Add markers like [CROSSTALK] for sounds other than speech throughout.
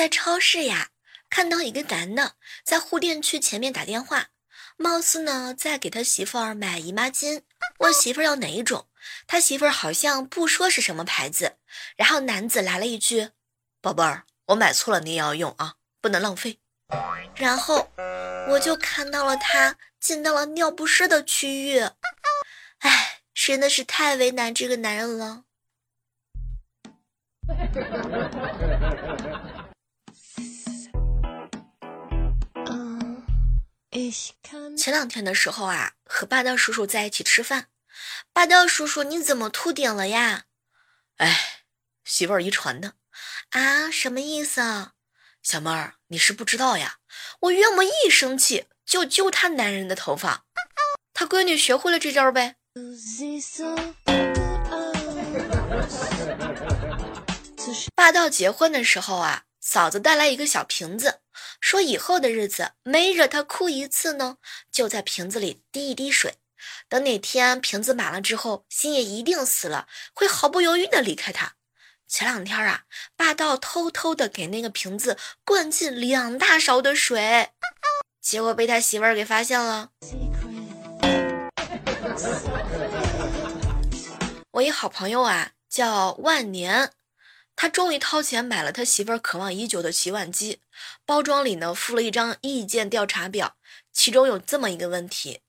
在超市呀，看到一个男的在护垫区前面打电话，貌似呢在给他媳妇儿买姨妈巾，问媳妇儿要哪一种。他媳妇儿好像不说是什么牌子，然后男子来了一句：“宝贝儿，我买错了，你也要用啊，不能浪费。”然后我就看到了他进到了尿不湿的区域，哎，真的是太为难这个男人了。前两天的时候啊，和霸道叔叔在一起吃饭，霸道叔叔你怎么秃顶了呀？哎，媳妇儿遗传的。啊，什么意思啊？小妹儿，你是不知道呀，我岳母一生气就揪他男人的头发，他闺女学会了这招呗。霸道结婚的时候啊，嫂子带来一个小瓶子，说以后的日子每惹他哭一次呢，就在瓶子里滴一滴水，等哪天瓶子满了之后，心也一定死了，会毫不犹豫的离开他。前两天啊，霸道偷偷的给那个瓶子灌进两大勺的水，结果被他媳妇儿给发现了。我一好朋友啊，叫万年。他终于掏钱买了他媳妇儿渴望已久的洗碗机，包装里呢附了一张意见调查表，其中有这么一个问题：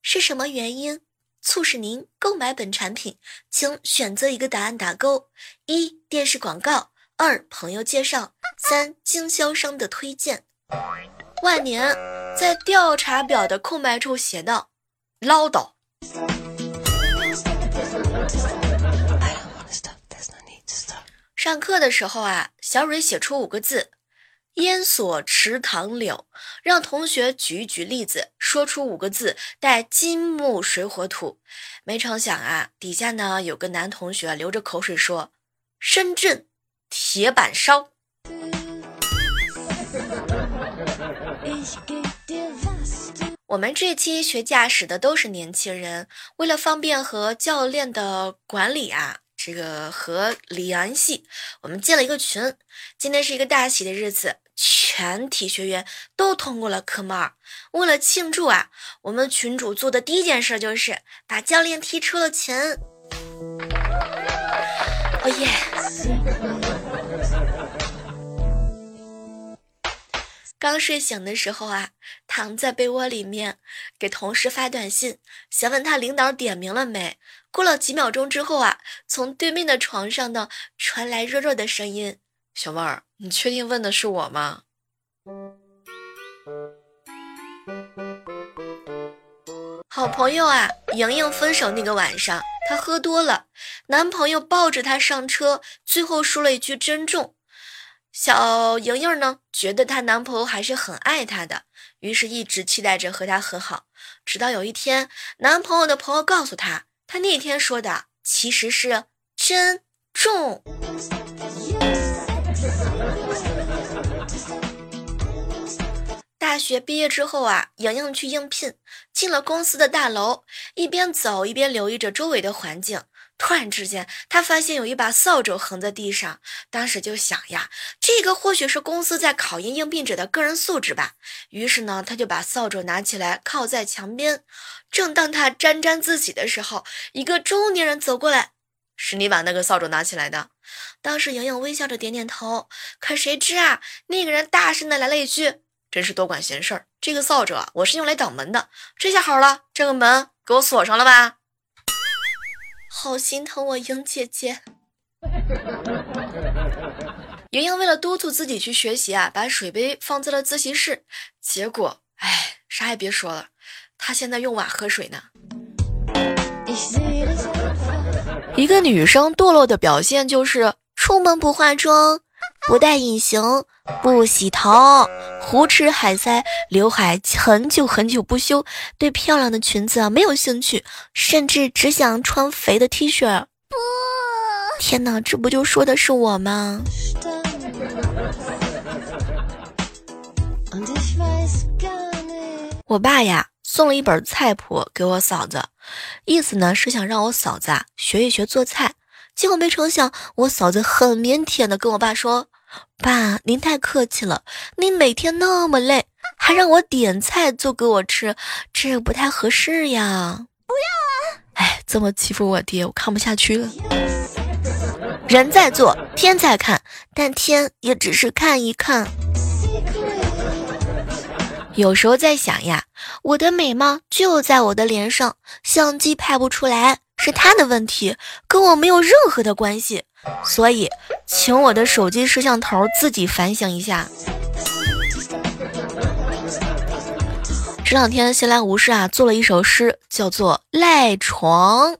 是什么原因促使您购买本产品？请选择一个答案打勾。一、电视广告；二、朋友介绍；三、经销商的推荐。万年在调查表的空白处写道：唠叨。上课的时候啊，小蕊写出五个字：烟锁池塘柳，让同学举一举例子，说出五个字带金木水火土。没成想啊，底下呢有个男同学流着口水说：深圳铁板烧。我们这期学驾驶的都是年轻人，为了方便和教练的管理啊。这个和联系，我们建了一个群。今天是一个大喜的日子，全体学员都通过了科目二。为了庆祝啊，我们群主做的第一件事就是把教练踢出了群。哦耶！刚睡醒的时候啊，躺在被窝里面，给同事发短信，想问他领导点名了没。过了几秒钟之后啊，从对面的床上呢传来弱弱的声音：“小妹儿，你确定问的是我吗？”好朋友啊，莹莹分手那个晚上，她喝多了，男朋友抱着她上车，最后说了一句“珍重”。小莹莹呢，觉得她男朋友还是很爱她的，于是一直期待着和他和好，直到有一天，男朋友的朋友告诉她。他那天说的其实是真重。大学毕业之后啊，莹莹去应聘，进了公司的大楼，一边走一边留意着周围的环境。突然之间，他发现有一把扫帚横在地上，当时就想呀，这个或许是公司在考验应聘者的个人素质吧。于是呢，他就把扫帚拿起来靠在墙边。正当他沾沾自喜的时候，一个中年人走过来：“是你把那个扫帚拿起来的？”当时莹莹微笑着点点头。可谁知啊，那个人大声的来了一句：“真是多管闲事儿！这个扫帚，我是用来挡门的。这下好了，这个门给我锁上了吧。”好心疼我莹姐姐。[LAUGHS] 莹莹为了督促自己去学习啊，把水杯放在了自习室。结果，哎，啥也别说了，她现在用碗喝水呢。一个女生堕落的表现就是出门不化妆。不戴隐形，不洗头，胡吃海塞，刘海很久很久不修，对漂亮的裙子啊没有兴趣，甚至只想穿肥的 T 恤。不，天哪，这不就说的是我吗？我爸呀，送了一本菜谱给我嫂子，意思呢是想让我嫂子啊学一学做菜。结果没成想，我嫂子很腼腆的跟我爸说：“爸，您太客气了，您每天那么累，还让我点菜做给我吃，这不太合适呀。不要啊！哎，这么欺负我爹，我看不下去了。人在做，天在看，但天也只是看一看。有时候在想呀，我的美貌就在我的脸上，相机拍不出来是他的问题，跟我没有任何的关系。所以，请我的手机摄像头自己反省一下。这两天闲来无事啊，做了一首诗，叫做《赖床》。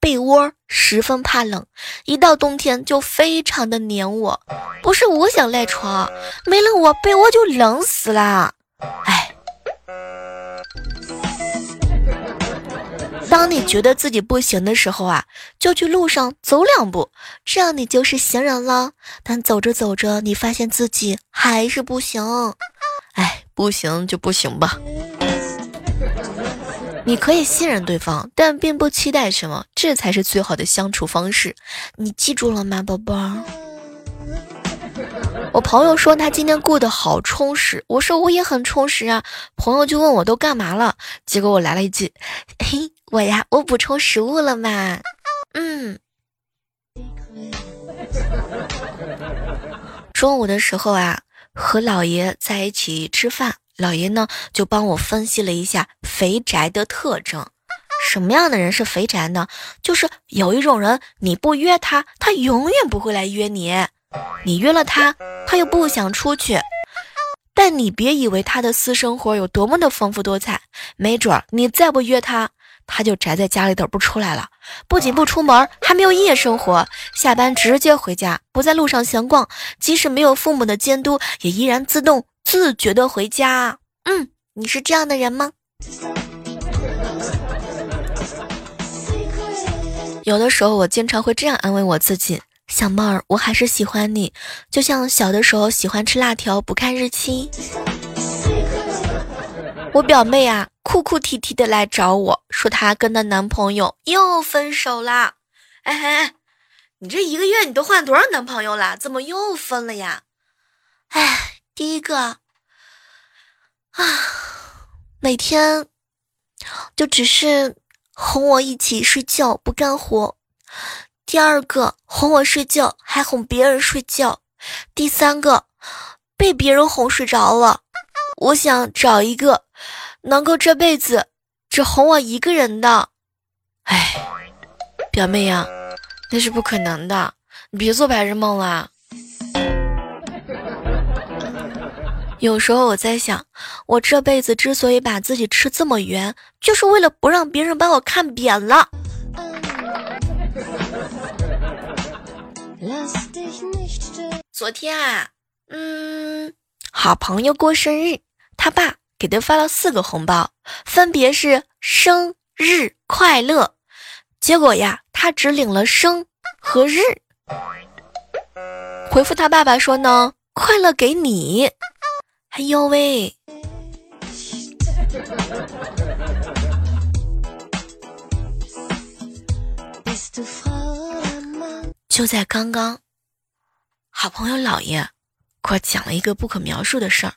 被窝十分怕冷，一到冬天就非常的黏我。不是我想赖床，没了我被窝就冷死了。哎，当你觉得自己不行的时候啊，就去路上走两步，这样你就是行人了。但走着走着，你发现自己还是不行。哎，不行就不行吧。你可以信任对方，但并不期待什么，这才是最好的相处方式。你记住了吗，宝宝？我朋友说他今天过得好充实，我说我也很充实啊。朋友就问我都干嘛了，结果我来了一句：“嘿，[LAUGHS] 我呀，我补充食物了嘛。”嗯。[LAUGHS] 中午的时候啊，和姥爷在一起吃饭。老爷呢，就帮我分析了一下肥宅的特征。什么样的人是肥宅呢？就是有一种人，你不约他，他永远不会来约你；你约了他，他又不想出去。但你别以为他的私生活有多么的丰富多彩，没准儿你再不约他，他就宅在家里头不出来了。不仅不出门，还没有夜生活，下班直接回家，不在路上闲逛，即使没有父母的监督，也依然自动。自觉的回家，嗯，你是这样的人吗？有的时候我经常会这样安慰我自己：小妹儿，我还是喜欢你，就像小的时候喜欢吃辣条不看日期。我表妹啊，哭哭啼啼的来找我说她跟她男朋友又分手啦。哎哎，你这一个月你都换多少男朋友了？怎么又分了呀？哎。第一个啊，每天就只是哄我一起睡觉不干活；第二个哄我睡觉还哄别人睡觉；第三个被别人哄睡着了。我想找一个能够这辈子只哄我一个人的。哎，表妹呀，那是不可能的，你别做白日梦了。有时候我在想，我这辈子之所以把自己吃这么圆，就是为了不让别人把我看扁了。昨天啊，嗯，好朋友过生日，他爸给他发了四个红包，分别是生日快乐。结果呀，他只领了生和日，回复他爸爸说呢，快乐给你。哎呦喂！就在刚刚，好朋友老爷给我讲了一个不可描述的事儿。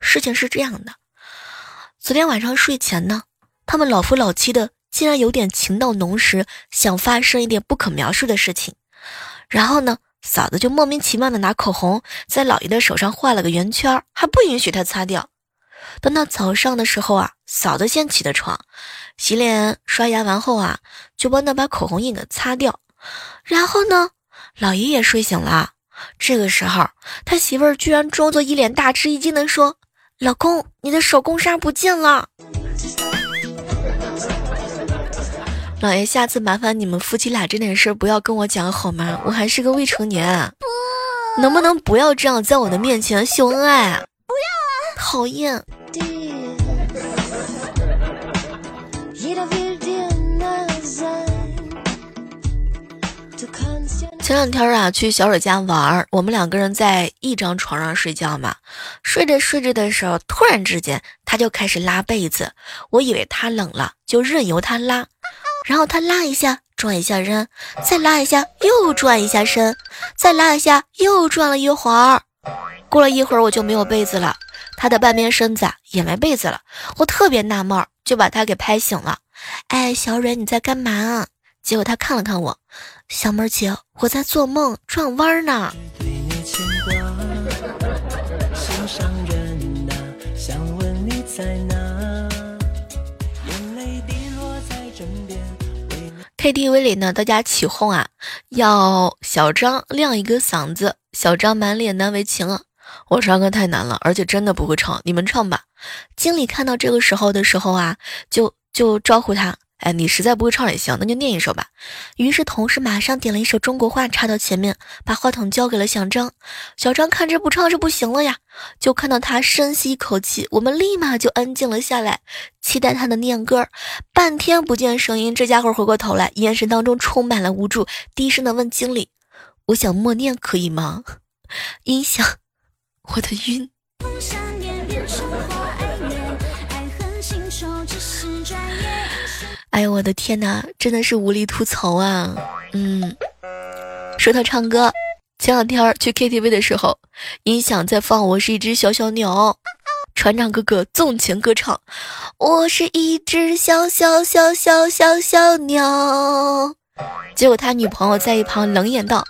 事情是这样的：昨天晚上睡前呢，他们老夫老妻的竟然有点情到浓时，想发生一点不可描述的事情。然后呢？嫂子就莫名其妙的拿口红在老爷的手上画了个圆圈，还不允许他擦掉。等到早上的时候啊，嫂子先起的床，洗脸刷牙完后啊，就帮他把口红印给擦掉。然后呢，老爷也睡醒了。这个时候，他媳妇儿居然装作一脸大吃一惊的说：“老公，你的手工纱不见了。[LAUGHS] ”老爷，下次麻烦你们夫妻俩这点事儿不要跟我讲好吗？我还是个未成年，能不能不要这样在我的面前秀恩爱？不要啊！讨厌。前两天啊，去小蕊家玩，我们两个人在一张床上睡觉嘛，睡着睡着的时候，突然之间他就开始拉被子，我以为他冷了，就任由他拉。然后他拉一下，转一下身，再拉一下，又转一下身，再拉一下，又转了一会儿。过了一会儿，我就没有被子了，他的半边身子也没被子了。我特别纳闷，就把他给拍醒了。哎，小蕊，你在干嘛？结果他看了看我，小妹儿姐，我在做梦转弯呢。KTV 里呢，大家起哄啊，要小张亮一个嗓子。小张满脸难为情啊，我唱歌太难了，而且真的不会唱，你们唱吧。经理看到这个时候的时候啊，就就招呼他。哎，你实在不会唱也行，那就念一首吧。于是同事马上点了一首中国话插到前面，把话筒交给了小张。小张看着不唱是不行了呀，就看到他深吸一口气，我们立马就安静了下来，期待他的念歌。半天不见声音，这家伙回过头来，眼神当中充满了无助，低声的问经理：“我想默念可以吗？” [LAUGHS] 音响，我的晕。哎呦我的天哪，真的是无力吐槽啊！嗯，说他唱歌，前两天去 KTV 的时候，音响在放《我是一只小小鸟》，船长哥哥纵情歌唱，我是一只小小小小小小鸟。结果他女朋友在一旁冷眼道：“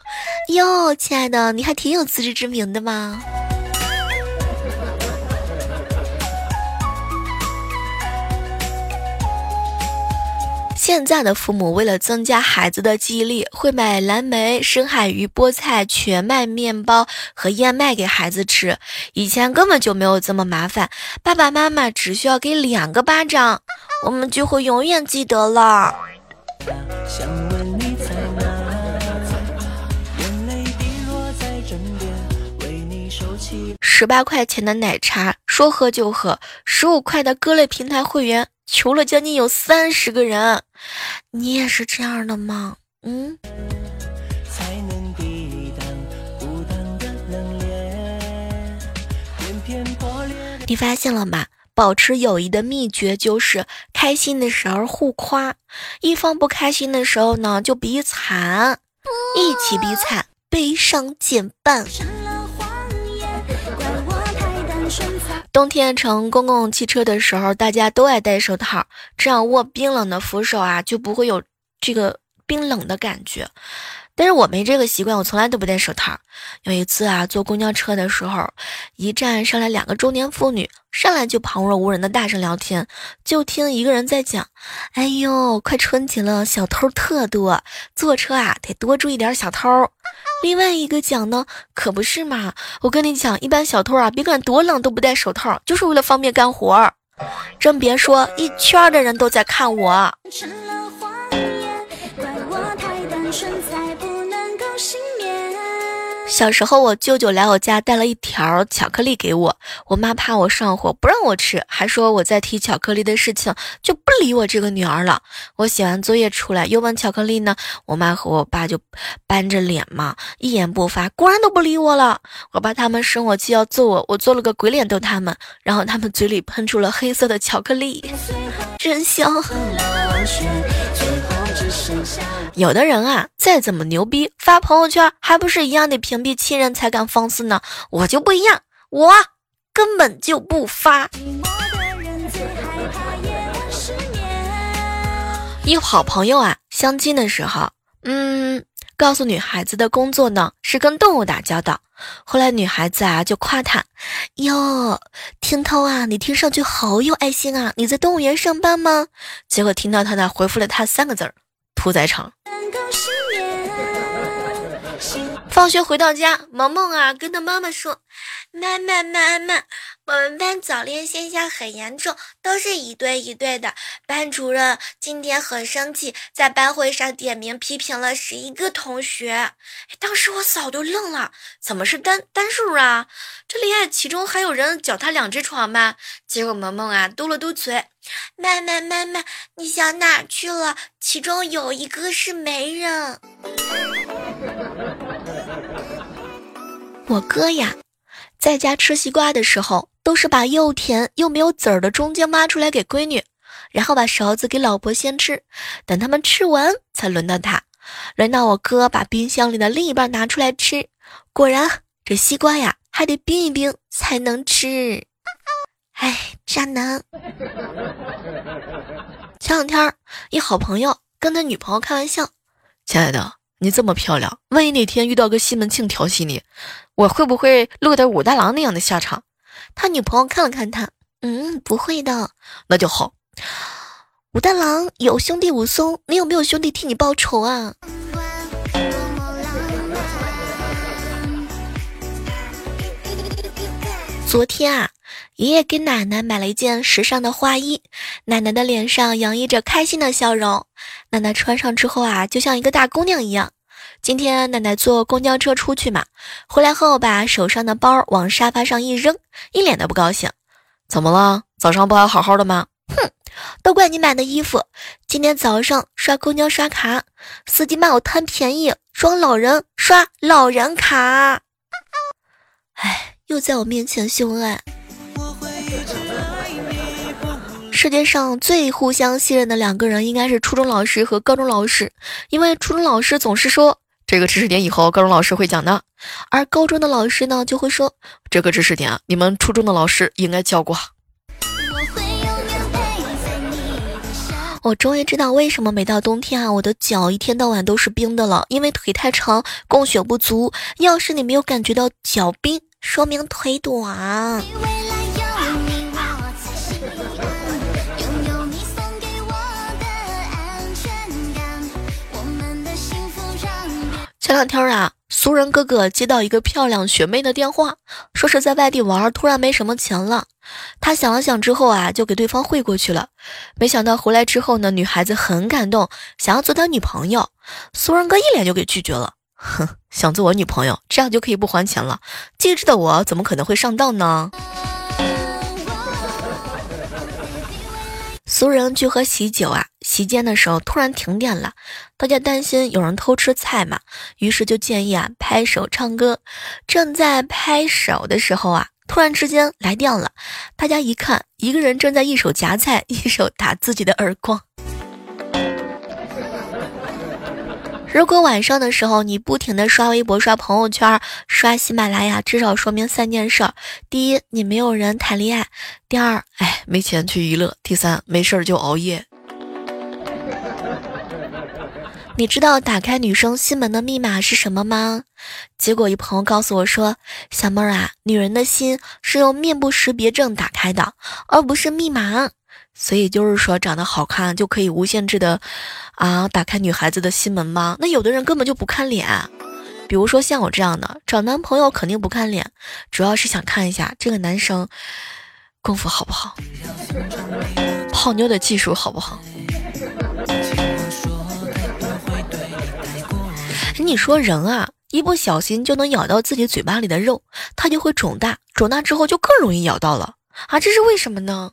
哟，亲爱的，你还挺有自知之明的嘛。”现在的父母为了增加孩子的记忆力，会买蓝莓、深海鱼、菠菜、全麦面包和燕麦给孩子吃。以前根本就没有这么麻烦，爸爸妈妈只需要给两个巴掌，我们就会永远记得了。十八块钱的奶茶说喝就喝，十五块的各类平台会员。求了将近有三十个人，你也是这样的吗？嗯。你发现了吗？保持友谊的秘诀就是开心的时候互夸，一方不开心的时候呢就比惨，一起比惨，悲伤减半。冬天乘公共汽车的时候，大家都爱戴手套，这样握冰冷的扶手啊，就不会有这个冰冷的感觉。但是我没这个习惯，我从来都不戴手套。有一次啊，坐公交车的时候，一站上来两个中年妇女，上来就旁若无人的大声聊天。就听一个人在讲：“哎呦，快春节了，小偷特多，坐车啊得多注意点小偷。”另外一个讲呢，可不是嘛？我跟你讲，一般小偷啊，别管多冷都不戴手套，就是为了方便干活儿。真别说，一圈的人都在看我。小时候，我舅舅来我家带了一条巧克力给我，我妈怕我上火，不让我吃，还说我在提巧克力的事情，就不理我这个女儿了。我写完作业出来，又问巧克力呢，我妈和我爸就板着脸嘛，一言不发，果然都不理我了。我爸他们生我气要揍我，我做了个鬼脸逗他们，然后他们嘴里喷出了黑色的巧克力，真香。有的人啊，再怎么牛逼，发朋友圈还不是一样得屏蔽亲人才敢放肆呢？我就不一样，我根本就不发。一好朋友啊，相亲的时候，嗯，告诉女孩子的工作呢是跟动物打交道。后来女孩子啊就夸他，哟，听涛啊，你听上去好有爱心啊，你在动物园上班吗？结果听到他呢回复了他三个字儿。屠宰场。放学回到家，萌萌啊跟他妈妈说：“妈妈妈妈，我们班早恋现象很严重，都是一对一对的。班主任今天很生气，在班会上点名批评了十一个同学。”当时我嫂都愣了，怎么是单单数啊？这恋爱其中还有人脚踏两只船吗？结果萌萌啊嘟了嘟嘴：“妈妈妈妈，你想哪去了？其中有一个是媒人。”我哥呀，在家吃西瓜的时候，都是把又甜又没有籽儿的中间挖出来给闺女。然后把勺子给老婆先吃，等他们吃完才轮到他。轮到我哥把冰箱里的另一半拿出来吃，果然这西瓜呀还得冰一冰才能吃。哎，渣男！前两天一好朋友跟他女朋友开玩笑：“亲爱的，你这么漂亮，万一哪天遇到个西门庆调戏你，我会不会落得武大郎那样的下场？”他女朋友看了看他，嗯，不会的，那就好。武大郎有兄弟武松，你有没有兄弟替你报仇啊？昨天啊，爷爷给奶奶买了一件时尚的花衣，奶奶的脸上洋溢着开心的笑容。奶奶穿上之后啊，就像一个大姑娘一样。今天奶奶坐公交车出去嘛，回来后把手上的包往沙发上一扔，一脸的不高兴。怎么了？早上不还好好的吗？哼，都怪你买的衣服。今天早上刷公交刷卡，司机骂我贪便宜，装老人刷老人卡。哎，又在我面前秀恩爱。世界上最互相信任的两个人应该是初中老师和高中老师，因为初中老师总是说这个知识点以后高中老师会讲的，而高中的老师呢就会说这个知识点啊你们初中的老师应该教过。我终于知道为什么每到冬天啊，我的脚一天到晚都是冰的了，因为腿太长，供血不足。要是你没有感觉到脚冰，说明腿短。前两天啊，俗人哥哥接到一个漂亮学妹的电话，说是在外地玩，突然没什么钱了。他想了想之后啊，就给对方汇过去了。没想到回来之后呢，女孩子很感动，想要做他女朋友。俗人哥一脸就给拒绝了。哼，[LAUGHS] 想做我女朋友，这样就可以不还钱了？机智的我怎么可能会上当呢？俗人去喝喜酒啊，期间的时候突然停电了，大家担心有人偷吃菜嘛，于是就建议啊拍手唱歌。正在拍手的时候啊，突然之间来电了，大家一看，一个人正在一手夹菜，[LAUGHS] 一手打自己的耳光。如果晚上的时候你不停的刷微博、刷朋友圈、刷喜马拉雅，至少说明三件事：第一，你没有人谈恋爱；第二，哎，没钱去娱乐；第三，没事儿就熬夜。你知道打开女生心门的密码是什么吗？结果一朋友告诉我说：“小妹儿啊，女人的心是用面部识别证打开的，而不是密码。”所以就是说，长得好看就可以无限制的，啊，打开女孩子的心门吗？那有的人根本就不看脸，比如说像我这样的，找男朋友肯定不看脸，主要是想看一下这个男生功夫好不好，泡妞的技术好不好。你说人啊，一不小心就能咬到自己嘴巴里的肉，它就会肿大，肿大之后就更容易咬到了啊，这是为什么呢？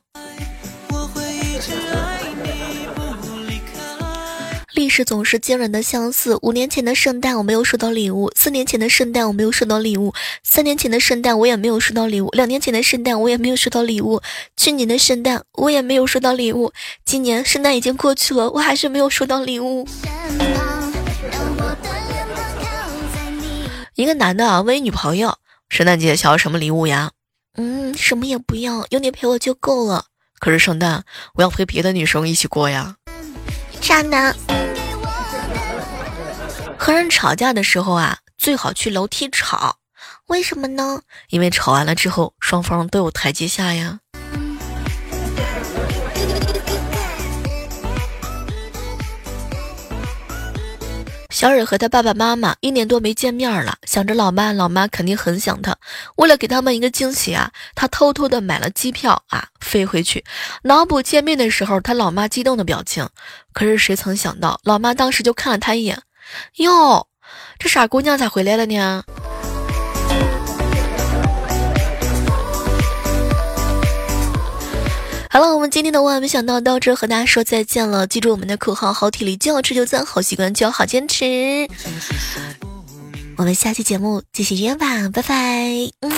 历史总是惊人的相似。五年前的圣诞我没有收到礼物，四年前的圣诞我没有收到礼物，三年前的圣诞我也没有收到礼物，两年前的圣诞我也没有收到礼物，去年的圣诞我也没有收到礼物，今年圣诞已经过去了，我还是没有收到礼物。一个男的啊问女朋友：“圣诞节想要什么礼物呀？”“嗯，什么也不要，有你陪我就够了。”“可是圣诞我要陪别的女生一起过呀。”渣男。[LAUGHS] 和人吵架的时候啊，最好去楼梯吵，为什么呢？因为吵完了之后，双方都有台阶下呀。小蕊和他爸爸妈妈一年多没见面了，想着老妈老妈肯定很想他。为了给他们一个惊喜啊，他偷偷的买了机票啊，飞回去。脑补见面的时候，他老妈激动的表情。可是谁曾想到，老妈当时就看了他一眼，哟，这傻姑娘咋回来了呢？好了，我们今天的万万没想到到这和大家说再见了。记住我们的口号：好体力就要吃就赞，好习惯就要好坚持。我们下期节目继续约吧，拜拜。嗯。